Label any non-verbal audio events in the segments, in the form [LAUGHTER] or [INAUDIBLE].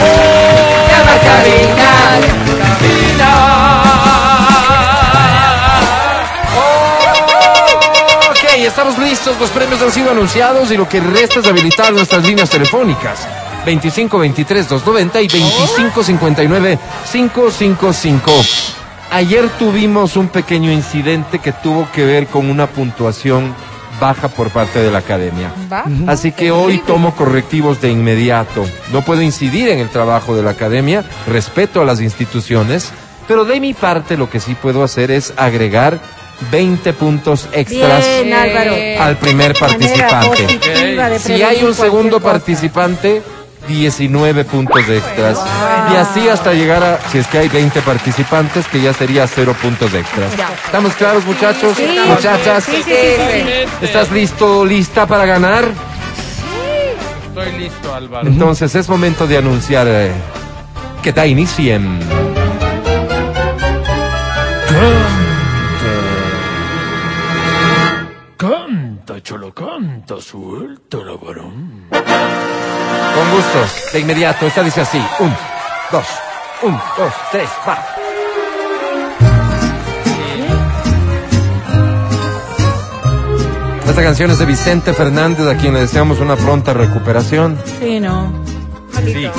Llama cabina, cabina. Ok, estamos listos. Los premios han sido anunciados y lo que resta es habilitar nuestras líneas telefónicas. 25 23 290 y 25 59 555. Ayer tuvimos un pequeño incidente que tuvo que ver con una puntuación baja por parte de la academia. ¿Va? Así que hoy tomo correctivos de inmediato. No puedo incidir en el trabajo de la academia, respeto a las instituciones, pero de mi parte lo que sí puedo hacer es agregar 20 puntos extras Bien, al primer participante. Si hay un segundo participante, 19 puntos extras. Y así hasta llegar a, si es que hay 20 participantes, que ya sería 0 puntos extras. ¿Estamos claros, muchachos? Sí, Muchachas, Sí, sí, sí, sí. ¿estás listo, lista para ganar? Estoy listo, Álvaro. Entonces es momento de anunciar eh, que da inicien. Canta, cholo, canta, suéltala, varón. Con gusto, de inmediato. Esta dice así. Un, dos, un, dos, tres, va. Esta canción es de Vicente Fernández, a quien le deseamos una pronta recuperación. Sí, no. Sí.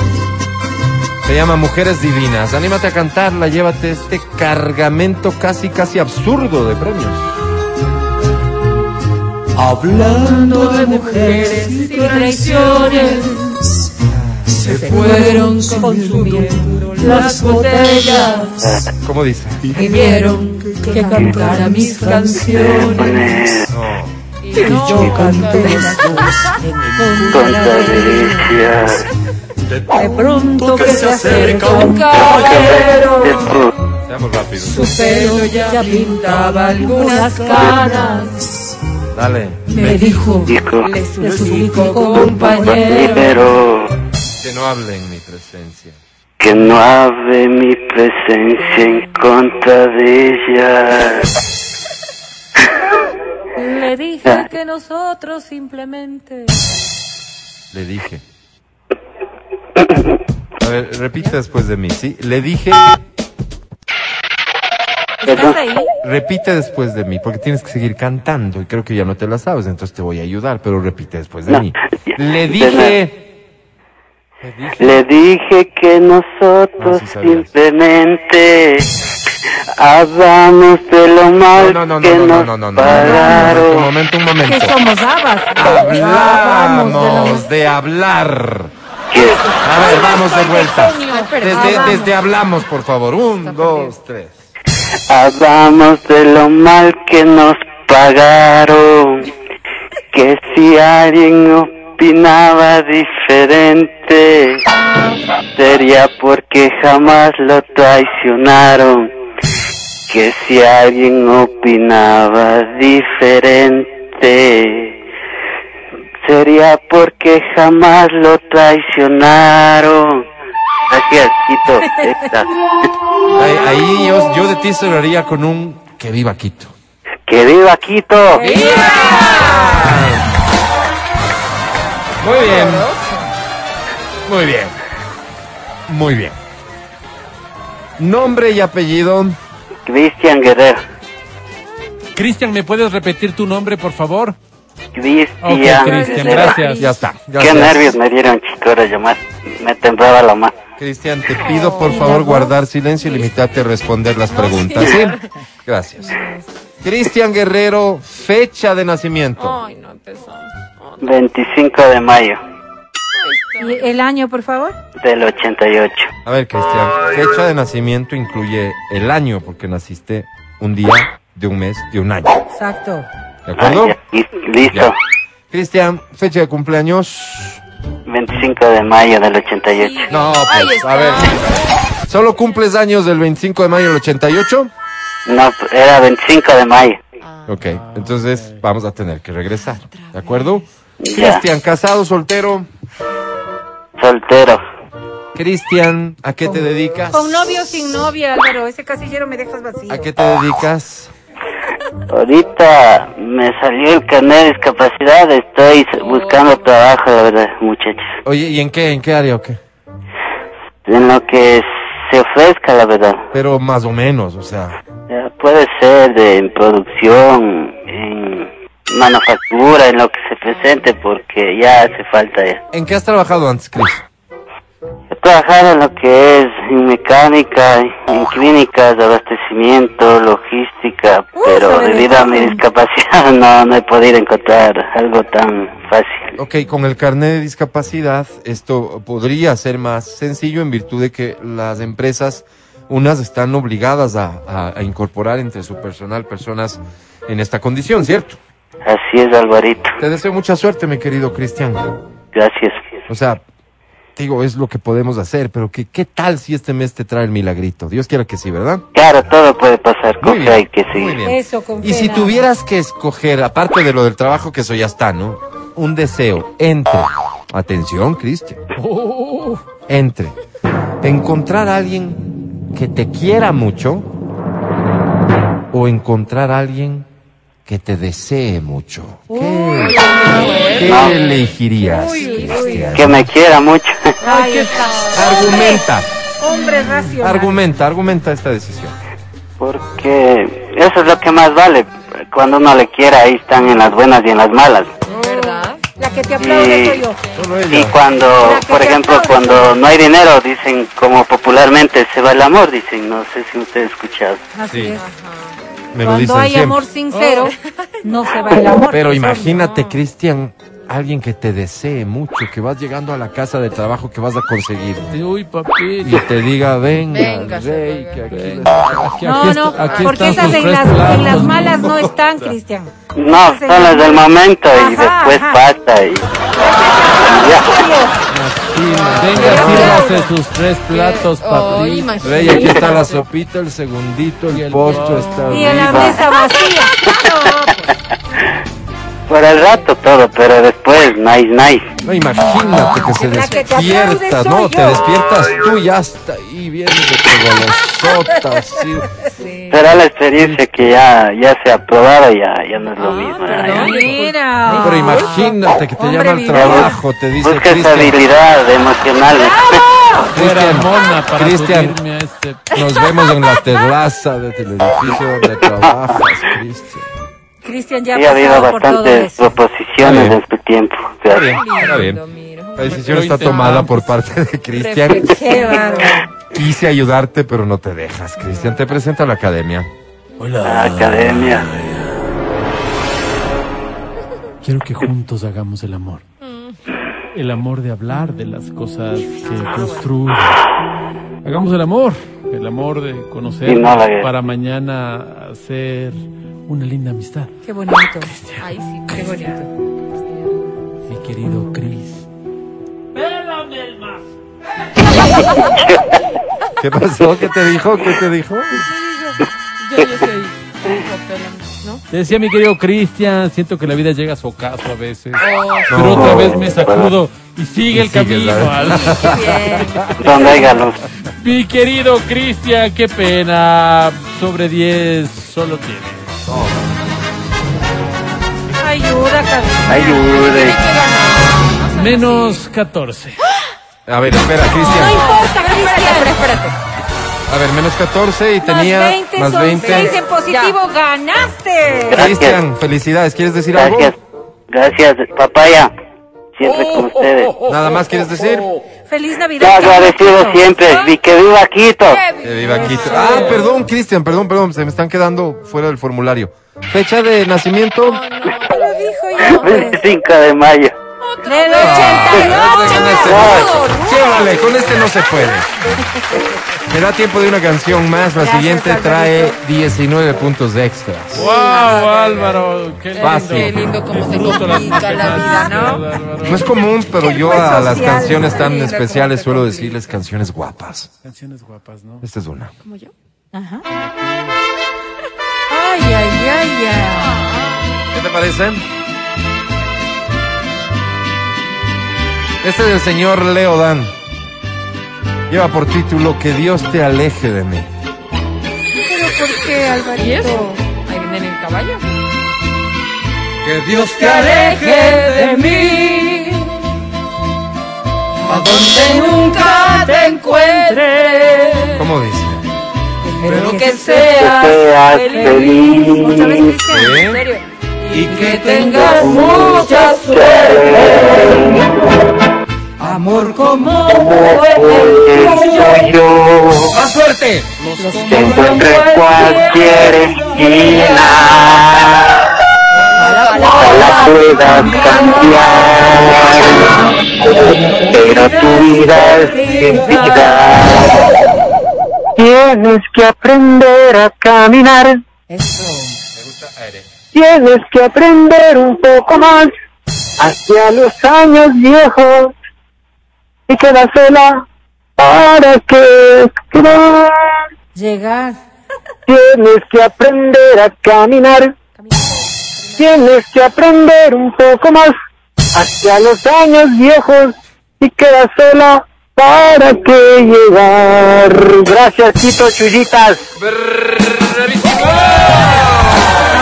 Se llama Mujeres Divinas. Anímate a cantarla, llévate este cargamento casi, casi absurdo de premios. Hablando de mujeres y traiciones, se fueron consumiendo las botellas ¿Cómo dice? y vieron que cantara mis canciones. Y yo canté con delicias. De pronto que se acerca un caballero, Seamos rápidos. su pelo ya pintaba algunas canas. Dale. Me dijo, le suplico compañero, Que no hable en mi presencia. que no hable mi presencia en contra de ella. Le dije que nosotros simplemente. Le dije. A ver, repite después de mí, ¿sí? Le dije, ¿Estás ahí? repite después de mí, porque tienes que seguir cantando y creo que ya no te la sabes, entonces te voy a ayudar, pero repite después de No, mí. Le dije, le dije, Le dije que nosotros Ah, sí simplemente hablamos de lo mal no, no, no, que no, no, nos no, no, no, un momento, un ¿Qué momento. somos habas? Hablamos de hablar. A ver, vamos de vuelta. Desde, desde hablamos, por favor. Un, dos, tres. Hablamos de lo mal que nos pagaron. Que si alguien opinaba diferente, sería porque jamás lo traicionaron. Que si alguien opinaba diferente, sería porque jamás lo traicionaron. Gracias, Quito. Extra. Ahí, ahí yo, yo de ti cerraría con un que viva Quito. ¡Que viva Quito! Muy bien. Muy bien. Muy bien. Nombre y apellido. Cristian Guerrero. Cristian, ¿me puedes repetir tu nombre, por favor? Cristian Cristian, gracias. Ya está. Qué gracias. nervios me dieron, chicos, ahora llamar. Me temblaba la mano. Cristian, te pido por favor guardar silencio y limitarte a responder las preguntas. ¿Sí? Gracias. Cristian Guerrero, fecha de nacimiento. Ay, no empezamos. 25 de mayo ¿Y el año, por favor? del 88. A ver, Cristian, fecha de nacimiento incluye el año, porque naciste un día, de un mes, de un año. Exacto. ¿De Ah, acuerdo? ya, Listo. Cristian, fecha de cumpleaños. 25 de mayo del 88. No, pues, a ver. ¿Solo cumples años del 25 de mayo del 88? No, era 25 de mayo. Ok, entonces vamos a tener que regresar. ¿De acuerdo? Cristian, casado, soltero. Soltero. Cristian, ¿a qué te dedicas? Con novio o sin novia, Álvaro. Ese casillero me dejas vacío. ¿A qué te dedicas? Ahorita me salió el carnet de discapacidad. Estoy buscando trabajo, la verdad, muchachos. Oye, ¿y en qué, en qué área o qué? En lo que se ofrezca, la verdad. Pero más o menos, o sea. Ya, puede ser de, en producción, en manufactura, en lo que se presente, porque ya hace falta ya. ¿En qué has trabajado antes, Chris? He trabajado en lo que es en mecánica, en clínicas de abastecimiento, logística, pero sabe de debido a mi discapacidad [LAUGHS] no, no he podido encontrar algo tan fácil. Ok, con el carnet de discapacidad esto podría ser más sencillo en virtud de que las empresas, unas están obligadas a, a- a incorporar entre su personal personas en esta condición, ¿cierto? Así es, Alvarito. Te deseo mucha suerte, mi querido Cristian. Gracias. O sea, digo, es lo que podemos hacer, pero que, ¿qué tal si este mes te trae el milagrito? Dios quiera que sí, ¿verdad? Claro, todo puede pasar, con Muy bien, que muy seguir. bien. Eso, con Y si tuvieras que escoger, aparte de lo del trabajo, que eso ya está, ¿no? Un deseo entre, atención, Cristian, entre encontrar a alguien que te quiera mucho o encontrar a alguien que te desee mucho. ¿Qué, qué elegirías? Que me quiera mucho. Argumenta, Hombre racional. argumenta, argumenta esta decisión. Porque eso es lo que más vale. Cuando uno le quiera, ahí están en las buenas y en las malas. ¿Verdad? La que te aplaude Y- soy yo. Y cuando, por ejemplo, aplaude, cuando no hay dinero, dicen como popularmente se va el amor, dicen, no sé si usted ha escuchado. Así Sí. es. Me lo Cuando dicen hay siempre. amor sincero, no se va el amor. Pero imagínate, no. Cristian, alguien que te desee mucho, que vas llegando a la casa de trabajo que vas a conseguir uy, y papito. te diga, venga, Venga, rey, que aquí Venga. Aquí, No, aquí no, está- aquí porque esas en las, en las malas no están, Cristian. No, son las del momento y Ajá, después ajá. pasa y ya. Venga, sírvase sus tres platos, Oh, papito. imagínate. Rey, aquí está la sopita, el segundito, el, Y el postre está Y en la mesa vacía. [LAUGHS] No, Por el rato todo, pero después, nice, nice. No, imagínate que se La que te despierta, ¿no? Te yo. despiertas tú y hasta ahí viendo que golosota, así. Sí. Será la experiencia que ya, ya se ha probado, ya, ya no es lo Ah, mismo. perdón. Mira. Pero imagínate que te Hombre llama al trabajo, te dice Busca habilidad emocional. [LAUGHS] Cristian, mona para Cristian. subirme a este. nos vemos en la terraza del edificio donde trabajas, Cristian. Cristian ya Sí, ha ha habido bastantes proposiciones en su tiempo. Está bien, está bien. La decisión está tomada por parte de Cristian. Quise ayudarte, pero no te dejas, Cristian. Te presento a la academia. La academia. Quiero que juntos hagamos el amor. El amor de hablar de las cosas que construyen. Hagamos el amor. El amor de conocer para mañana hacer una linda amistad. Qué bonito. Ay, sí, qué bonito. Mi querido Chris. ¿Qué pasó? ¿Qué te dijo? ¿Qué te dijo? Yo, yo soy ¿no? Te decía mi querido Cristian, siento que la vida llega a su ocaso a veces. Oh, Pero No. otra vez me sacudo y sigue el sigue, camino. Donde haya luz. Mi querido Cristian, qué pena. Sobre 10 solo tienes. Ayuda, Carlos. Ayude. Menos 14. [GASPS] A ver, espera, No Cristian. importa, Espérate, Cristian. espérate. A ver, menos 14 y tenía más 20 más son 20. 6 en positivo. ¡Ganaste! Cristian, felicidades. ¿Quieres decir algo? Gracias. Gracias, papaya. Siempre con ustedes. Nada más quieres decir. Feliz Navidad. Te agradecido siempre. Y que viva Quito. Que viva Quito. Ah, perdón, Cristian, perdón, perdón, se me están quedando fuera del formulario. Fecha de nacimiento. Lo dijo pues. [LAUGHS] 25 de mayo. Del Ah, 88. con este no. Con este no se puede. Me da tiempo de una canción más. La Gracias, siguiente Alvarito. trae 19 puntos de extras. ¡Wow, Álvaro! ¡Qué lindo! Fácil. Qué lindo cómo se complica la vida, ¿no? No es común, pero yo Qué a las canciones tan especiales suelo decirles canciones guapas. Canciones guapas, ¿no? Esta es una. Como yo. Ajá. Ay, ay, ay, ay. ¿Qué te parece? Este es del señor Leo Dan. Lleva por título Que Dios te aleje de mí. ¿Pero por qué, Alvarito? ¿Y eso? Ahí viene el caballo. Que Dios te aleje de mí. a donde nunca te encuentre. ¿Cómo dice? Pero que Que seas feliz. Otra vez, feliz. Cristian, ¿Sí? en serio. y que tengas mucha suerte. Amor como el tuyo. Yo ¡Más suerte! te encuentro en cualquier esquina. Ojalá puedas cambiar, pero tu vida es sin vida. Tienes que aprender a caminar. Tienes que aprender un poco más hacia los años viejos y queda sola para que creas. Llegar. Tienes que aprender a caminar. Tienes que aprender un poco más hacia los años viejos y queda sola para que llegar. Gracias, Tito Chullitas. A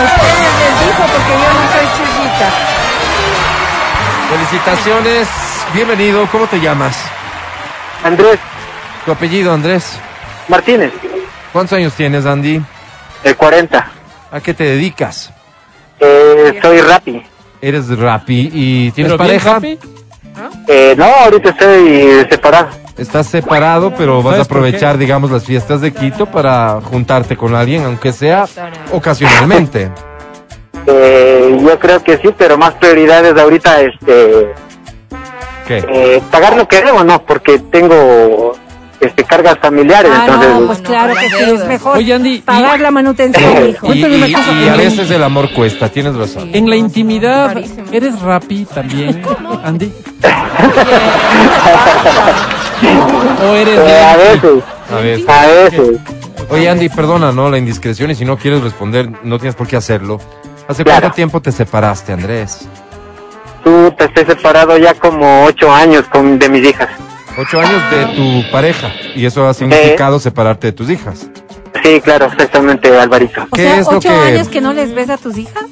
ustedes les dijo porque yo no soy chullita. Felicitaciones, bienvenido. ¿Cómo te llamas? Andrés Tu apellido, Andrés. Martínez, ¿Cuántos años tienes, Andy? el 40. ¿A qué te dedicas? Eh, soy Rappi. Eres rapi y tienes ¿Pero bien, pareja. Eh, no, ahorita estoy separado. Estás separado, pero vas a aprovechar, digamos, las fiestas de Quito para juntarte con alguien, aunque sea ocasionalmente. Eh, yo creo que sí, pero más prioridades ahorita, este, ¿Qué? eh, pagar lo que debo, no, porque tengo este cargas familiares, Ah, entonces no, pues claro que sí, es mejor Oye, Andy, pagar y- la manutención, [LAUGHS] hijo. Y, y- y en a la- veces el amor cuesta, tienes razón. En la intimidad. ¿eres rapi también, [LAUGHS] Andy? [LAUGHS] ¿O eres eh, a veces, A ver. a veces. Oye, Andy, perdona, ¿no? La indiscreción y si no quieres responder, no tienes por qué hacerlo. ¿Hace Claro. cuánto tiempo te separaste, Andrés? Tú te estés separado ya como ocho años con de mis hijas. Ocho años de tu pareja y eso ha significado separarte de tus hijas. Sí, claro, exactamente, Alvarito. O ¿Qué sea, es lo ocho que- años que no les ves a tus hijas.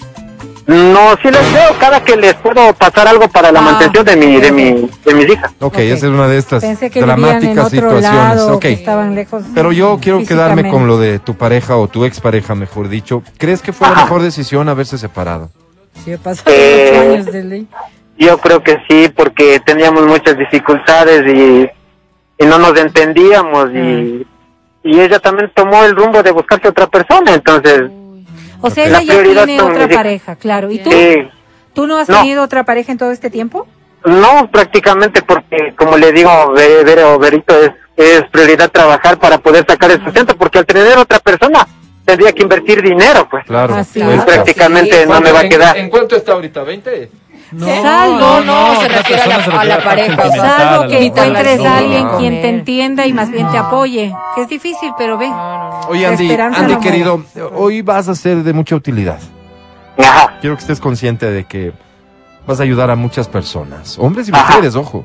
No, sí les veo cada que les puedo pasar algo para la Ah, mantención de mi, de mi, de mis hijas. Ok, Ok. esa es una de estas dramáticas situaciones. lado, Ok. que estaban lejos. Pero yo quiero quedarme con lo de tu pareja o tu expareja, mejor dicho. ¿Crees que fue la Ajá. mejor decisión haberse separado? Sí, Eh, ocho años de ley. Yo creo que sí, porque teníamos muchas dificultades y, y no nos entendíamos y, y ella también tomó el rumbo de buscarse otra persona, entonces O sea, La ella ya tiene otra pareja, claro. ¿Y tú? sí, ¿Tú no has No. tenido otra pareja en todo este tiempo? no prácticamente porque como le digo, Ve- Vero, Verito, es, es prioridad trabajar para poder sacar el sustento, porque al tener otra persona tendría que invertir dinero, pues. Claro. Prácticamente no me va a quedar. cuánto está ahorita? ¿20? Salvo, No, no, se refiere a la- a la pareja, Salvo que encuentres a alguien No. quien te entienda y más bien te apoye. Que es difícil, pero ve. Oye, Andy, no querido, hoy vas a ser de mucha utilidad. Ajá, Quiero que estés consciente de que vas a ayudar a muchas personas, hombres y Ajá. mujeres, ojo.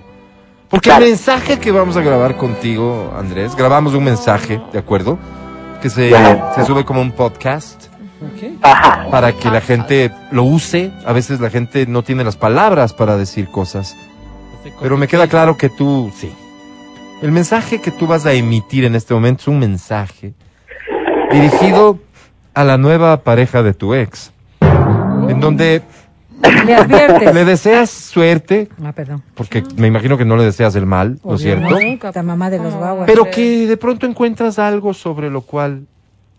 Porque Claro. el mensaje que vamos a grabar contigo, Andrés, grabamos un mensaje, ¿de acuerdo? Que se, se sube como un podcast ajá, para que la gente lo use. A veces la gente no tiene las palabras para decir cosas. Pero me queda claro que tú, sí. El mensaje que tú vas a emitir en este momento es un mensaje dirigido a la nueva pareja de tu ex. En donde Le adviertes. le deseas suerte, Ah, perdón. porque me imagino que no le deseas el mal, ¿no es cierto? La mamá de los guaguas. Pero que de pronto encuentras algo sobre lo cual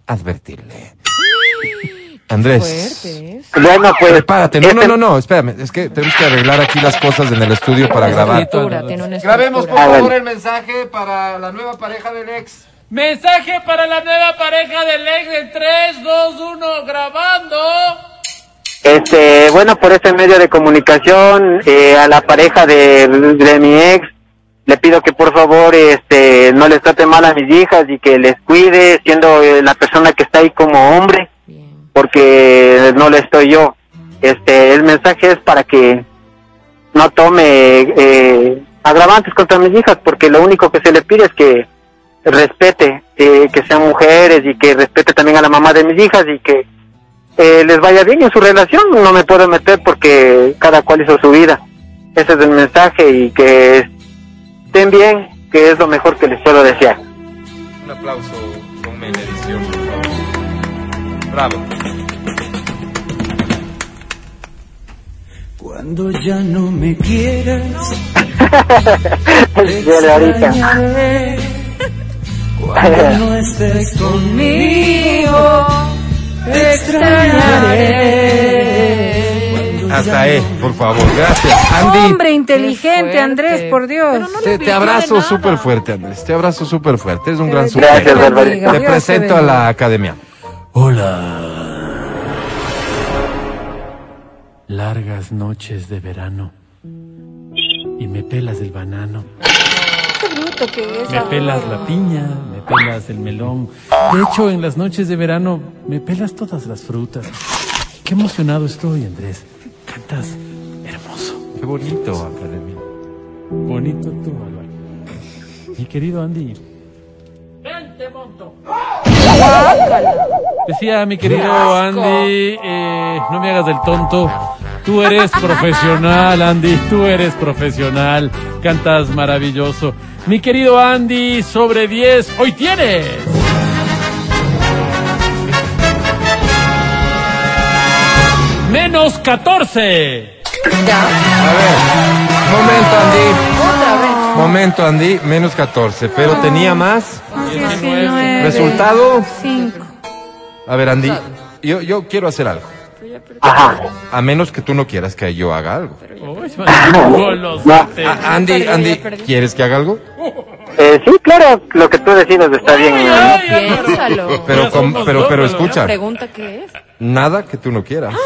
advertirle. [GASPS] Andrés. Fuerte, ¿eh? bueno pues... Prepárate, no, no, este- no, no, espérame, es que tenemos que arreglar aquí las cosas en el estudio para grabar. Estructura, tiene una Grabemos por. Ah, favor el mensaje para la nueva pareja del ex. Mensaje para la nueva pareja del ex en 3, 2, 1, grabando. Este, bueno, por este medio de comunicación, eh, a la pareja de, de mi ex, le pido que por favor, este, no les trate mal a mis hijas y que les cuide, siendo eh, la persona que está ahí como hombre, porque no le estoy yo. Este, el mensaje es para que no tome eh, agravantes contra mis hijas, porque lo único que se le pide es que respete, eh, que sean mujeres y que respete también a la mamá de mis hijas y que eh, les vaya bien en su relación. No me puedo meter porque cada cual hizo su vida. Ese es el mensaje y que estén bien, que es lo mejor que les puedo desear. Un aplauso con edición, por favor. Bravo. Cuando ya no me quieras, [LAUGHS] Dale, ahorita. extrañaré. Cuando [LAUGHS] no estés conmigo, te extrañaré. Hasta ahí, por favor. Gracias. Andy, Hombre inteligente, fuerte. Andrés, por Dios. No te, abrazo súper fuerte, Andrés. Te abrazo súper fuerte. Eres un gran Dios Gracias, te sujeto. Barbarita. bendiga, Te Dios presento a la academia. Hola. Largas noches de verano. Y me pelas el banano. Qué bruto que es. Me pelas la piña, me pelas el melón. De hecho, en las noches de verano me pelas todas las frutas. Qué emocionado estoy, Andrés. Cantas hermoso. Qué bonito, academia. Bonito tú, Álvaro. Mi querido Andy. Decía mi querido Andy, eh, no me hagas del tonto. Tú eres profesional, Andy, tú eres profesional. Cantas maravilloso. Mi querido Andy, sobre 10, hoy tienes. Menos 14. A ver, momento, Andy. Momento, Andy, menos 14. Pero tenía más. 19, Resultado. 5. A ver, Andy, yo, yo quiero hacer algo. Ajá. A menos que tú no quieras que yo haga algo. Golosote. [LAUGHS] Ah, Andy, Andy. ¿quieres que haga algo? Eh, sí, claro, lo que tú decidas está bien. Piénsalo. Pero, con- pero, pero escucha, Pregunta qué es. nada que tú no quieras. [LAUGHS]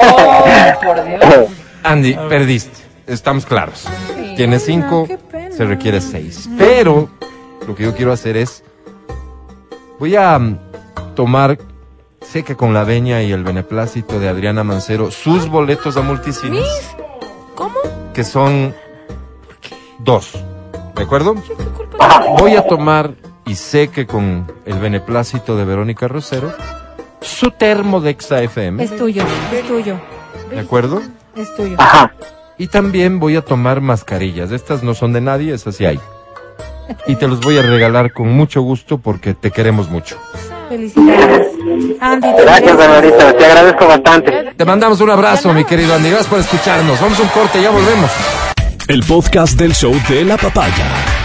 Oh, por Dios. Andy, perdiste. Estamos claros. Tienes cinco, se requiere seis. Pero lo que yo quiero hacer es, voy a mm, tomar, sé que con la veña y el beneplácito de Adriana Mancero, sus boletos a multicines, ¿Cómo? que son dos. ¿De acuerdo? Voy a tomar, y sé que con el beneplácito de Verónica Rosero, su termo de Exa FM. Es tuyo, es tuyo, ¿De acuerdo? es tuyo. Ajá. Y también voy a tomar mascarillas. Estas no son de nadie, esas sí hay. Y te los voy a regalar con mucho gusto porque te queremos mucho. Felicidades. Andy, te Gracias. Barbarita. Te agradezco bastante. Te mandamos un abrazo, mi querido Andy. Gracias por escucharnos. Vamos a un corte, ya volvemos. El podcast del show de la papaya.